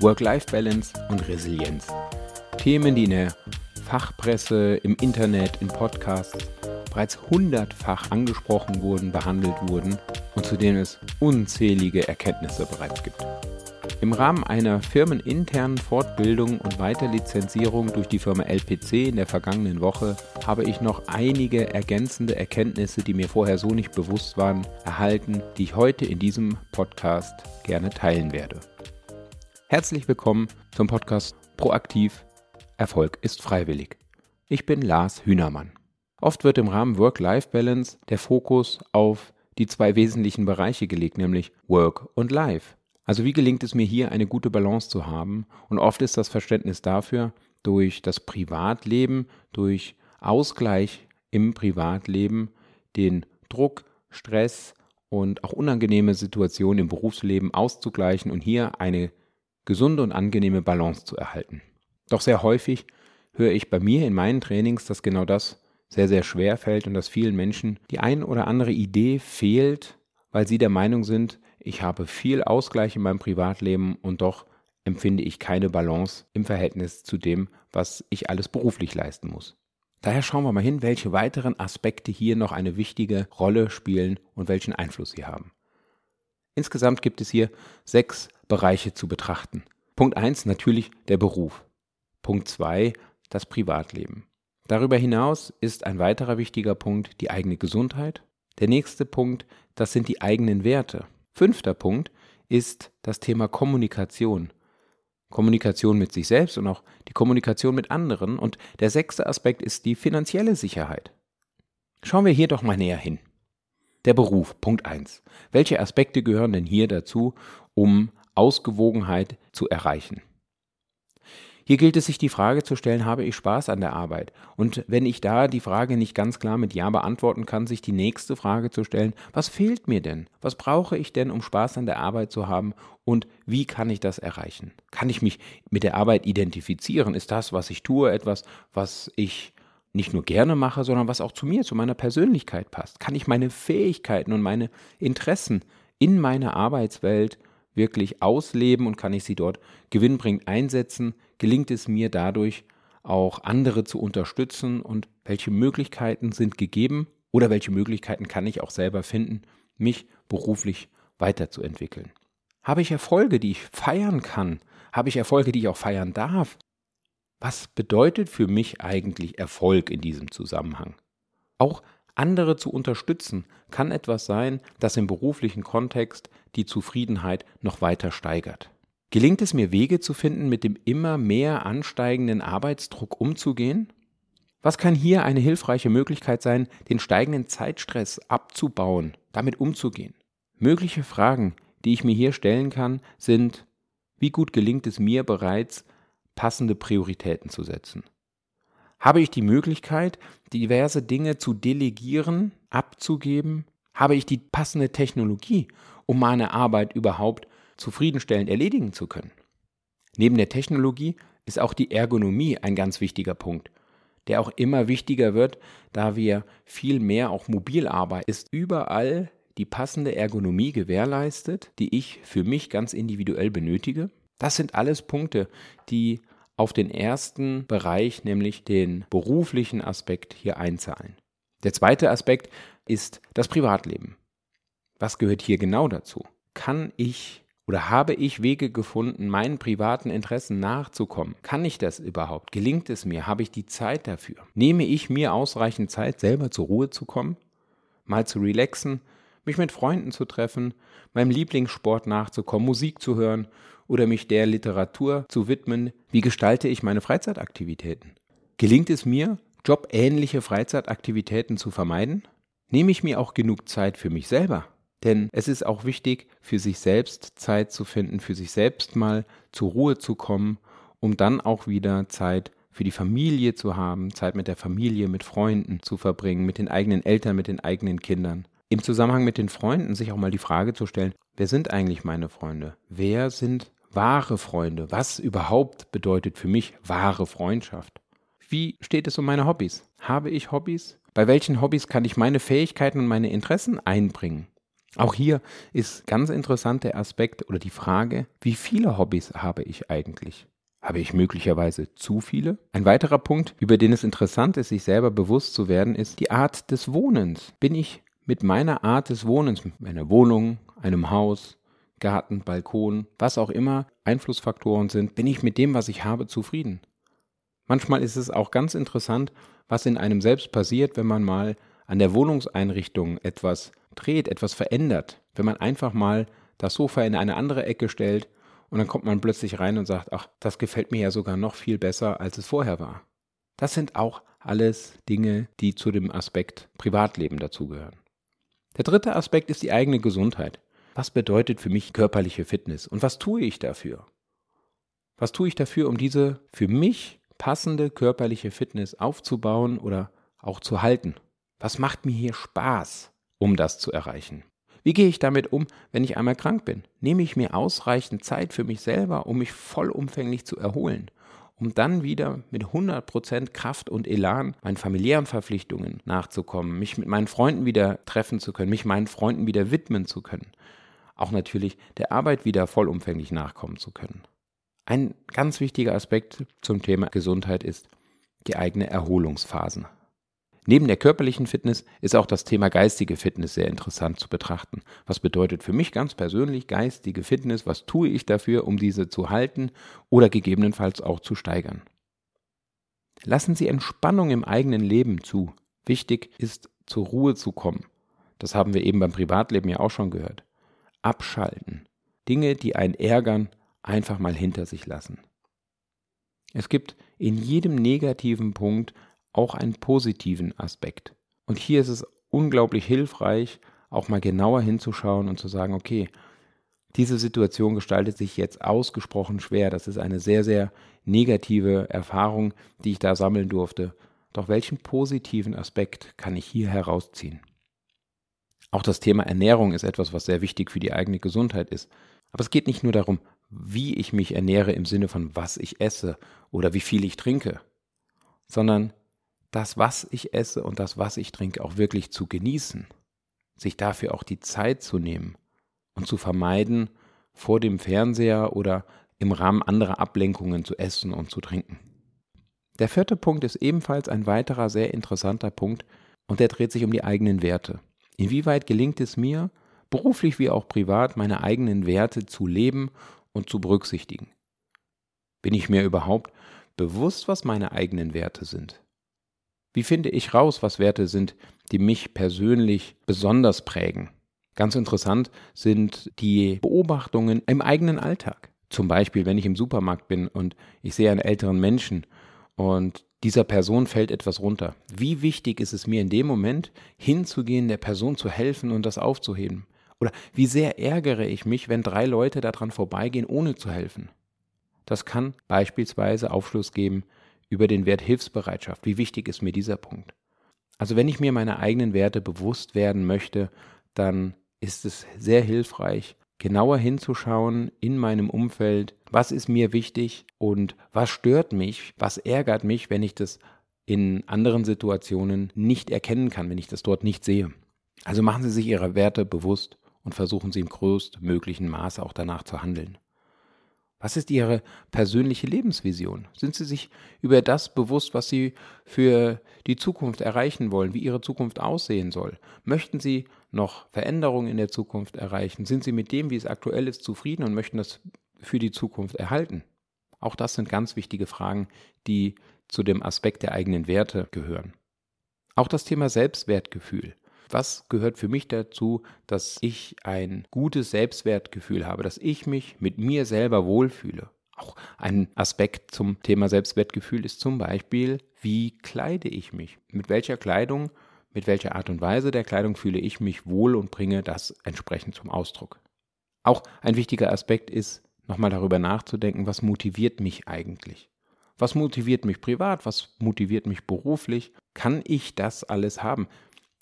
Work-Life-Balance und Resilienz. Themen, die in der Fachpresse, im Internet, in Podcasts bereits hundertfach angesprochen wurden, behandelt wurden und zu denen es unzählige Erkenntnisse bereits gibt. Im Rahmen einer firmeninternen Fortbildung und Weiterlizenzierung durch die Firma LPC in der vergangenen Woche habe ich noch einige ergänzende Erkenntnisse, die mir vorher so nicht bewusst waren, erhalten, die ich heute in diesem Podcast gerne teilen werde. Herzlich willkommen zum Podcast Proaktiv Erfolg ist freiwillig. Ich bin Lars Hühnermann. Oft wird im Rahmen Work-Life-Balance der Fokus auf die zwei wesentlichen Bereiche gelegt, nämlich Work und Life. Also wie gelingt es mir hier eine gute Balance zu haben? Und oft ist das Verständnis dafür durch das Privatleben, durch Ausgleich im Privatleben, den Druck, Stress und auch unangenehme Situationen im Berufsleben auszugleichen und hier eine gesunde und angenehme Balance zu erhalten. Doch sehr häufig höre ich bei mir in meinen Trainings, dass genau das sehr, sehr schwer fällt und dass vielen Menschen die ein oder andere Idee fehlt, weil sie der Meinung sind, ich habe viel Ausgleich in meinem Privatleben und doch empfinde ich keine Balance im Verhältnis zu dem, was ich alles beruflich leisten muss. Daher schauen wir mal hin, welche weiteren Aspekte hier noch eine wichtige Rolle spielen und welchen Einfluss sie haben. Insgesamt gibt es hier sechs Bereiche zu betrachten. Punkt 1 natürlich der Beruf. Punkt 2 das Privatleben. Darüber hinaus ist ein weiterer wichtiger Punkt die eigene Gesundheit. Der nächste Punkt, das sind die eigenen Werte. Fünfter Punkt ist das Thema Kommunikation. Kommunikation mit sich selbst und auch die Kommunikation mit anderen. Und der sechste Aspekt ist die finanzielle Sicherheit. Schauen wir hier doch mal näher hin. Der Beruf, Punkt 1. Welche Aspekte gehören denn hier dazu, um Ausgewogenheit zu erreichen? Hier gilt es sich die Frage zu stellen, habe ich Spaß an der Arbeit? Und wenn ich da die Frage nicht ganz klar mit Ja beantworten kann, sich die nächste Frage zu stellen, was fehlt mir denn? Was brauche ich denn, um Spaß an der Arbeit zu haben? Und wie kann ich das erreichen? Kann ich mich mit der Arbeit identifizieren? Ist das, was ich tue, etwas, was ich nicht nur gerne mache, sondern was auch zu mir, zu meiner Persönlichkeit passt? Kann ich meine Fähigkeiten und meine Interessen in meiner Arbeitswelt wirklich ausleben und kann ich sie dort gewinnbringend einsetzen? Gelingt es mir dadurch auch andere zu unterstützen und welche Möglichkeiten sind gegeben oder welche Möglichkeiten kann ich auch selber finden, mich beruflich weiterzuentwickeln? Habe ich Erfolge, die ich feiern kann? Habe ich Erfolge, die ich auch feiern darf? Was bedeutet für mich eigentlich Erfolg in diesem Zusammenhang? Auch andere zu unterstützen kann etwas sein, das im beruflichen Kontext die Zufriedenheit noch weiter steigert. Gelingt es mir, Wege zu finden, mit dem immer mehr ansteigenden Arbeitsdruck umzugehen? Was kann hier eine hilfreiche Möglichkeit sein, den steigenden Zeitstress abzubauen, damit umzugehen? Mögliche Fragen, die ich mir hier stellen kann, sind, wie gut gelingt es mir bereits, passende Prioritäten zu setzen? Habe ich die Möglichkeit, diverse Dinge zu delegieren, abzugeben? Habe ich die passende Technologie, um meine Arbeit überhaupt zufriedenstellend erledigen zu können? Neben der Technologie ist auch die Ergonomie ein ganz wichtiger Punkt, der auch immer wichtiger wird, da wir viel mehr auch mobil arbeiten. Ist überall die passende Ergonomie gewährleistet, die ich für mich ganz individuell benötige? Das sind alles Punkte, die auf den ersten Bereich, nämlich den beruflichen Aspekt hier einzahlen. Der zweite Aspekt ist das Privatleben. Was gehört hier genau dazu? Kann ich oder habe ich Wege gefunden, meinen privaten Interessen nachzukommen? Kann ich das überhaupt? Gelingt es mir? Habe ich die Zeit dafür? Nehme ich mir ausreichend Zeit, selber zur Ruhe zu kommen? Mal zu relaxen, mich mit Freunden zu treffen, meinem Lieblingssport nachzukommen, Musik zu hören oder mich der Literatur zu widmen, wie gestalte ich meine Freizeitaktivitäten? Gelingt es mir, jobähnliche Freizeitaktivitäten zu vermeiden? Nehme ich mir auch genug Zeit für mich selber? Denn es ist auch wichtig, für sich selbst Zeit zu finden, für sich selbst mal zur Ruhe zu kommen, um dann auch wieder Zeit für die Familie zu haben, Zeit mit der Familie, mit Freunden zu verbringen, mit den eigenen Eltern, mit den eigenen Kindern. Im Zusammenhang mit den Freunden sich auch mal die Frage zu stellen, wer sind eigentlich meine Freunde? Wer sind wahre Freunde? Was überhaupt bedeutet für mich wahre Freundschaft? Wie steht es um meine Hobbys? Habe ich Hobbys? Bei welchen Hobbys kann ich meine Fähigkeiten und meine Interessen einbringen? Auch hier ist ganz interessant der Aspekt oder die Frage, wie viele Hobbys habe ich eigentlich? Habe ich möglicherweise zu viele? Ein weiterer Punkt, über den es interessant ist, sich selber bewusst zu werden, ist die Art des Wohnens. Bin ich mit meiner Art des Wohnens, mit meiner Wohnung, einem Haus, Garten, Balkon, was auch immer Einflussfaktoren sind, bin ich mit dem, was ich habe, zufrieden? Manchmal ist es auch ganz interessant, was in einem selbst passiert, wenn man mal an der Wohnungseinrichtung etwas dreht, etwas verändert, wenn man einfach mal das Sofa in eine andere Ecke stellt und dann kommt man plötzlich rein und sagt, ach, das gefällt mir ja sogar noch viel besser, als es vorher war. Das sind auch alles Dinge, die zu dem Aspekt Privatleben dazugehören. Der dritte Aspekt ist die eigene Gesundheit. Was bedeutet für mich körperliche Fitness und was tue ich dafür? Was tue ich dafür, um diese für mich passende körperliche Fitness aufzubauen oder auch zu halten? Was macht mir hier Spaß, um das zu erreichen? Wie gehe ich damit um, wenn ich einmal krank bin? Nehme ich mir ausreichend Zeit für mich selber, um mich vollumfänglich zu erholen? um dann wieder mit 100% Kraft und Elan meinen familiären Verpflichtungen nachzukommen, mich mit meinen Freunden wieder treffen zu können, mich meinen Freunden wieder widmen zu können, auch natürlich der Arbeit wieder vollumfänglich nachkommen zu können. Ein ganz wichtiger Aspekt zum Thema Gesundheit ist die eigene Erholungsphasen. Neben der körperlichen Fitness ist auch das Thema geistige Fitness sehr interessant zu betrachten. Was bedeutet für mich ganz persönlich geistige Fitness? Was tue ich dafür, um diese zu halten oder gegebenenfalls auch zu steigern? Lassen Sie Entspannung im eigenen Leben zu. Wichtig ist, zur Ruhe zu kommen. Das haben wir eben beim Privatleben ja auch schon gehört. Abschalten. Dinge, die einen ärgern, einfach mal hinter sich lassen. Es gibt in jedem negativen Punkt auch einen positiven Aspekt. Und hier ist es unglaublich hilfreich, auch mal genauer hinzuschauen und zu sagen, okay, diese Situation gestaltet sich jetzt ausgesprochen schwer. Das ist eine sehr, sehr negative Erfahrung, die ich da sammeln durfte. Doch welchen positiven Aspekt kann ich hier herausziehen? Auch das Thema Ernährung ist etwas, was sehr wichtig für die eigene Gesundheit ist. Aber es geht nicht nur darum, wie ich mich ernähre im Sinne von was ich esse oder wie viel ich trinke, sondern das, was ich esse und das, was ich trinke, auch wirklich zu genießen, sich dafür auch die Zeit zu nehmen und zu vermeiden, vor dem Fernseher oder im Rahmen anderer Ablenkungen zu essen und zu trinken. Der vierte Punkt ist ebenfalls ein weiterer sehr interessanter Punkt und der dreht sich um die eigenen Werte. Inwieweit gelingt es mir, beruflich wie auch privat, meine eigenen Werte zu leben und zu berücksichtigen? Bin ich mir überhaupt bewusst, was meine eigenen Werte sind? Wie finde ich raus, was Werte sind, die mich persönlich besonders prägen? Ganz interessant sind die Beobachtungen im eigenen Alltag. Zum Beispiel, wenn ich im Supermarkt bin und ich sehe einen älteren Menschen und dieser Person fällt etwas runter. Wie wichtig ist es mir in dem Moment, hinzugehen, der Person zu helfen und das aufzuheben? Oder wie sehr ärgere ich mich, wenn drei Leute daran vorbeigehen, ohne zu helfen? Das kann beispielsweise Aufschluss geben über den Wert Hilfsbereitschaft. Wie wichtig ist mir dieser Punkt? Also wenn ich mir meine eigenen Werte bewusst werden möchte, dann ist es sehr hilfreich, genauer hinzuschauen in meinem Umfeld, was ist mir wichtig und was stört mich, was ärgert mich, wenn ich das in anderen Situationen nicht erkennen kann, wenn ich das dort nicht sehe. Also machen Sie sich Ihre Werte bewusst und versuchen Sie im größtmöglichen Maße auch danach zu handeln. Was ist Ihre persönliche Lebensvision? Sind Sie sich über das bewusst, was Sie für die Zukunft erreichen wollen, wie Ihre Zukunft aussehen soll? Möchten Sie noch Veränderungen in der Zukunft erreichen? Sind Sie mit dem, wie es aktuell ist, zufrieden und möchten das für die Zukunft erhalten? Auch das sind ganz wichtige Fragen, die zu dem Aspekt der eigenen Werte gehören. Auch das Thema Selbstwertgefühl. Was gehört für mich dazu, dass ich ein gutes Selbstwertgefühl habe, dass ich mich mit mir selber wohlfühle? Auch ein Aspekt zum Thema Selbstwertgefühl ist zum Beispiel, wie kleide ich mich? Mit welcher Kleidung, mit welcher Art und Weise der Kleidung fühle ich mich wohl und bringe das entsprechend zum Ausdruck? Auch ein wichtiger Aspekt ist, nochmal darüber nachzudenken, was motiviert mich eigentlich? Was motiviert mich privat? Was motiviert mich beruflich? Kann ich das alles haben?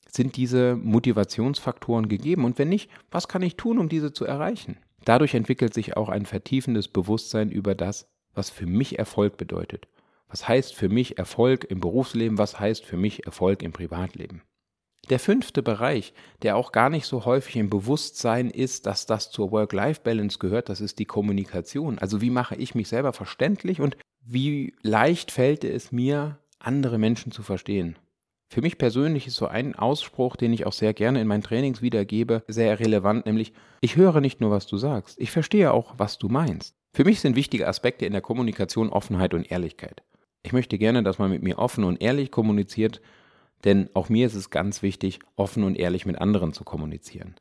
Sind diese Motivationsfaktoren gegeben? Und wenn nicht, was kann ich tun, um diese zu erreichen? Dadurch entwickelt sich auch ein vertiefendes Bewusstsein über das, was für mich Erfolg bedeutet. Was heißt für mich Erfolg im Berufsleben? Was heißt für mich Erfolg im Privatleben? Der fünfte Bereich, der auch gar nicht so häufig im Bewusstsein ist, dass das zur Work-Life-Balance gehört, das ist die Kommunikation. Also wie mache ich mich selber verständlich und wie leicht fällt es mir, andere Menschen zu verstehen. Für mich persönlich ist so ein Ausspruch, den ich auch sehr gerne in meinen Trainings wiedergebe, sehr relevant, nämlich ich höre nicht nur, was du sagst, ich verstehe auch, was du meinst. Für mich sind wichtige Aspekte in der Kommunikation Offenheit und Ehrlichkeit. Ich möchte gerne, dass man mit mir offen und ehrlich kommuniziert, denn auch mir ist es ganz wichtig, offen und ehrlich mit anderen zu kommunizieren.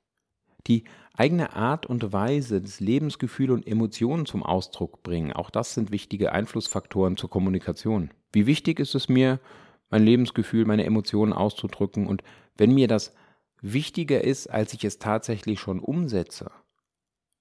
Die eigene Art und Weise des Lebensgefühl und Emotionen zum Ausdruck bringen, auch das sind wichtige Einflussfaktoren zur Kommunikation. Wie wichtig ist es mir, mein Lebensgefühl, meine Emotionen auszudrücken und wenn mir das wichtiger ist, als ich es tatsächlich schon umsetze,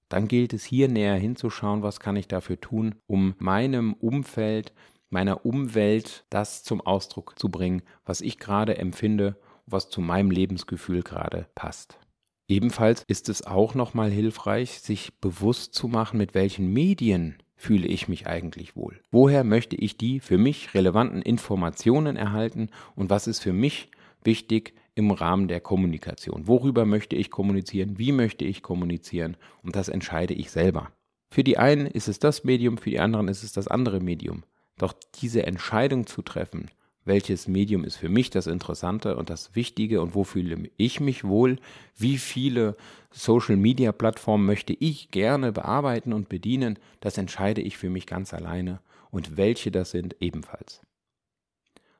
dann gilt es hier näher hinzuschauen, was kann ich dafür tun, um meinem Umfeld, meiner Umwelt das zum Ausdruck zu bringen, was ich gerade empfinde, was zu meinem Lebensgefühl gerade passt. Ebenfalls ist es auch nochmal hilfreich, sich bewusst zu machen, mit welchen Medien fühle ich mich eigentlich wohl? Woher möchte ich die für mich relevanten Informationen erhalten und was ist für mich wichtig im Rahmen der Kommunikation? Worüber möchte ich kommunizieren? Wie möchte ich kommunizieren? Und das entscheide ich selber. Für die einen ist es das Medium, für die anderen ist es das andere Medium. Doch diese Entscheidung zu treffen, welches Medium ist für mich das Interessante und das Wichtige und wo fühle ich mich wohl, wie viele Social-Media-Plattformen möchte ich gerne bearbeiten und bedienen, das entscheide ich für mich ganz alleine und welche das sind ebenfalls.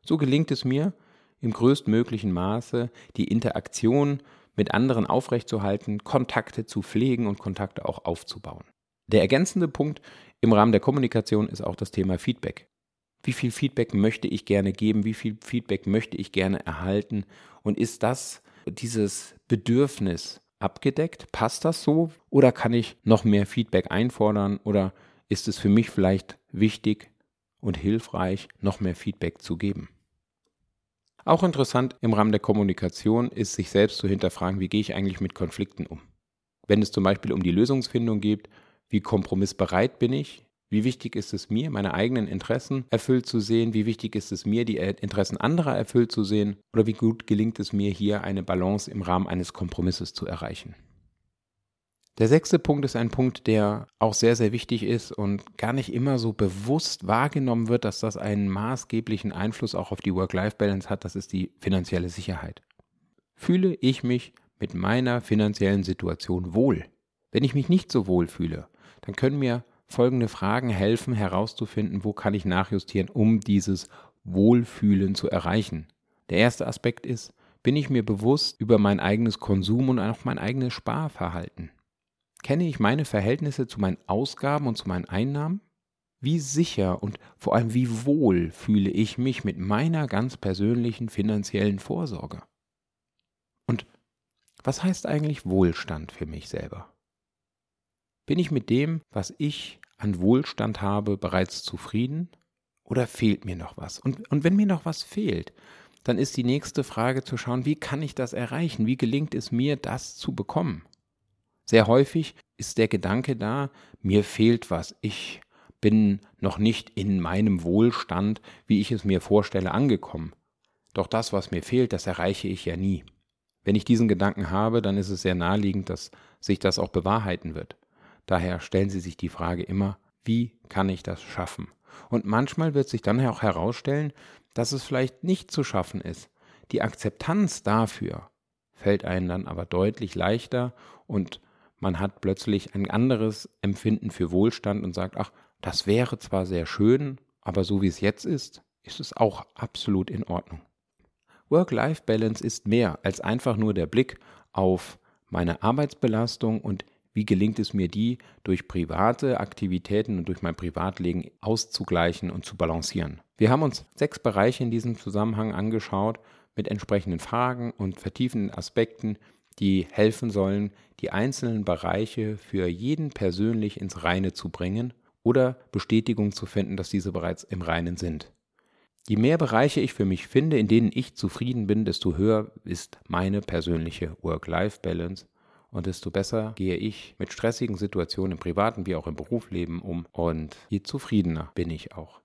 So gelingt es mir, im größtmöglichen Maße die Interaktion mit anderen aufrechtzuerhalten, Kontakte zu pflegen und Kontakte auch aufzubauen. Der ergänzende Punkt im Rahmen der Kommunikation ist auch das Thema Feedback wie viel Feedback möchte ich gerne geben, wie viel Feedback möchte ich gerne erhalten und ist das dieses Bedürfnis abgedeckt? Passt das so oder kann ich noch mehr Feedback einfordern oder ist es für mich vielleicht wichtig und hilfreich, noch mehr Feedback zu geben? Auch interessant im Rahmen der Kommunikation ist, sich selbst zu hinterfragen, wie gehe ich eigentlich mit Konflikten um? Wenn es zum Beispiel um die Lösungsfindung geht, wie kompromissbereit bin ich? Wie wichtig ist es mir, meine eigenen Interessen erfüllt zu sehen? Wie wichtig ist es mir, die Interessen anderer erfüllt zu sehen? Oder wie gut gelingt es mir, hier eine Balance im Rahmen eines Kompromisses zu erreichen? Der sechste Punkt ist ein Punkt, der auch sehr, sehr wichtig ist und gar nicht immer so bewusst wahrgenommen wird, dass das einen maßgeblichen Einfluss auch auf die Work-Life-Balance hat. Das ist die finanzielle Sicherheit. Fühle ich mich mit meiner finanziellen Situation wohl? Wenn ich mich nicht so wohl fühle, dann können mir folgende Fragen helfen herauszufinden, wo kann ich nachjustieren, um dieses Wohlfühlen zu erreichen. Der erste Aspekt ist, bin ich mir bewusst über mein eigenes Konsum und auch mein eigenes Sparverhalten? Kenne ich meine Verhältnisse zu meinen Ausgaben und zu meinen Einnahmen? Wie sicher und vor allem wie wohl fühle ich mich mit meiner ganz persönlichen finanziellen Vorsorge? Und was heißt eigentlich Wohlstand für mich selber? Bin ich mit dem, was ich an Wohlstand habe, bereits zufrieden? Oder fehlt mir noch was? Und, und wenn mir noch was fehlt, dann ist die nächste Frage zu schauen, wie kann ich das erreichen? Wie gelingt es mir, das zu bekommen? Sehr häufig ist der Gedanke da, mir fehlt was, ich bin noch nicht in meinem Wohlstand, wie ich es mir vorstelle, angekommen. Doch das, was mir fehlt, das erreiche ich ja nie. Wenn ich diesen Gedanken habe, dann ist es sehr naheliegend, dass sich das auch bewahrheiten wird. Daher stellen Sie sich die Frage immer, wie kann ich das schaffen? Und manchmal wird sich dann auch herausstellen, dass es vielleicht nicht zu schaffen ist. Die Akzeptanz dafür fällt einem dann aber deutlich leichter und man hat plötzlich ein anderes Empfinden für Wohlstand und sagt, ach, das wäre zwar sehr schön, aber so wie es jetzt ist, ist es auch absolut in Ordnung. Work-Life-Balance ist mehr als einfach nur der Blick auf meine Arbeitsbelastung und wie gelingt es mir, die durch private Aktivitäten und durch mein Privatleben auszugleichen und zu balancieren? Wir haben uns sechs Bereiche in diesem Zusammenhang angeschaut mit entsprechenden Fragen und vertiefenden Aspekten, die helfen sollen, die einzelnen Bereiche für jeden persönlich ins Reine zu bringen oder Bestätigung zu finden, dass diese bereits im Reinen sind. Je mehr Bereiche ich für mich finde, in denen ich zufrieden bin, desto höher ist meine persönliche Work-Life-Balance und desto besser gehe ich mit stressigen Situationen im privaten wie auch im Berufsleben um und je zufriedener bin ich auch.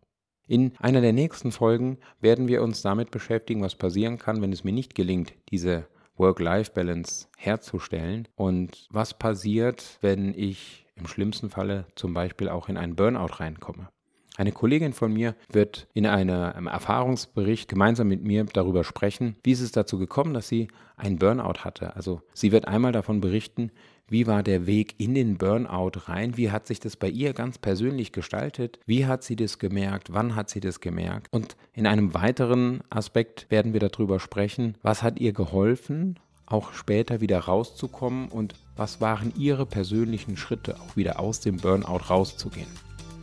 In einer der nächsten Folgen werden wir uns damit beschäftigen, was passieren kann, wenn es mir nicht gelingt, diese Work-Life-Balance herzustellen und was passiert, wenn ich im schlimmsten Falle zum Beispiel auch in einen Burnout reinkomme. Eine Kollegin von mir wird in einem Erfahrungsbericht gemeinsam mit mir darüber sprechen, wie ist es dazu gekommen, dass sie einen Burnout hatte. Also sie wird einmal davon berichten, wie war der Weg in den Burnout rein, wie hat sich das bei ihr ganz persönlich gestaltet, wie hat sie das gemerkt, wann hat sie das gemerkt. Und in einem weiteren Aspekt werden wir darüber sprechen, was hat ihr geholfen, auch später wieder rauszukommen und was waren ihre persönlichen Schritte, auch wieder aus dem Burnout rauszugehen.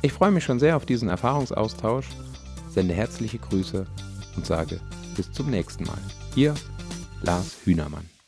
Ich freue mich schon sehr auf diesen Erfahrungsaustausch, sende herzliche Grüße und sage bis zum nächsten Mal. Ihr Lars Hühnermann.